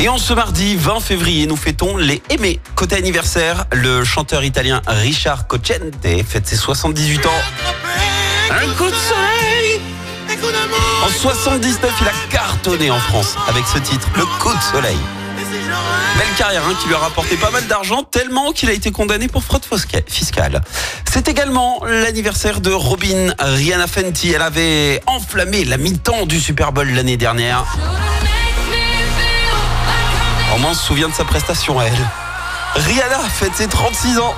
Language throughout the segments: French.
Et en ce mardi 20 février, nous fêtons les aimés. Côté anniversaire, le chanteur italien Richard Cocente fête ses 78 ans. Un coup de soleil En 79, il a cartonné en France avec ce titre, Le coup de soleil. Belle carrière hein, qui lui a rapporté pas mal d'argent, tellement qu'il a été condamné pour fraude fiscale. C'est également l'anniversaire de Robin Rihanna Fenty. Elle avait enflammé la mi-temps du Super Bowl l'année dernière. On m'en se souvient de sa prestation à elle. Rihanna fête ses 36 ans.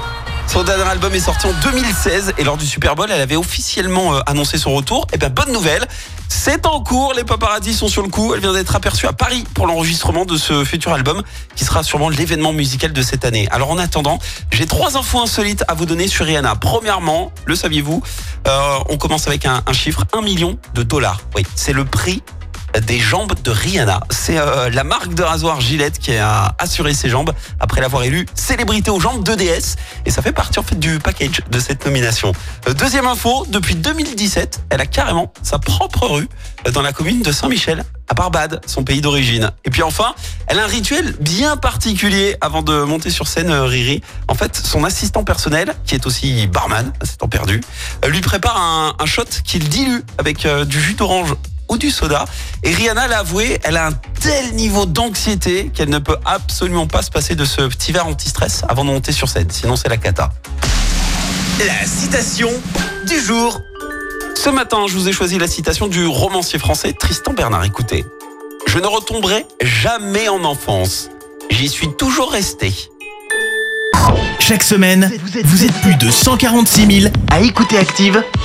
Son dernier album est sorti en 2016 et lors du Super Bowl, elle avait officiellement euh, annoncé son retour. Et eh bien bonne nouvelle, c'est en cours, les paparazzi sont sur le coup. Elle vient d'être aperçue à Paris pour l'enregistrement de ce futur album qui sera sûrement l'événement musical de cette année. Alors en attendant, j'ai trois infos insolites à vous donner sur Rihanna. Premièrement, le saviez-vous, euh, on commence avec un, un chiffre, 1 million de dollars. Oui, c'est le prix des jambes de Rihanna. C'est euh, la marque de rasoir Gillette qui a assuré ses jambes après l'avoir élu célébrité aux jambes de DS. Et ça fait partie en fait du package de cette nomination. Euh, deuxième info, depuis 2017, elle a carrément sa propre rue euh, dans la commune de Saint-Michel à Barbade, son pays d'origine. Et puis enfin, elle a un rituel bien particulier avant de monter sur scène, Riri. En fait, son assistant personnel, qui est aussi barman, c'est temps perdu, lui prépare un shot qu'il dilue avec du jus d'orange ou du soda. Et Rihanna l'a avoué, elle a un tel niveau d'anxiété qu'elle ne peut absolument pas se passer de ce petit verre anti-stress avant de monter sur scène. Sinon, c'est la cata. La citation du jour. Ce matin, je vous ai choisi la citation du romancier français Tristan Bernard. Écoutez. Je ne retomberai jamais en enfance. J'y suis toujours resté. Chaque semaine, vous êtes plus de 146 000 à écouter Active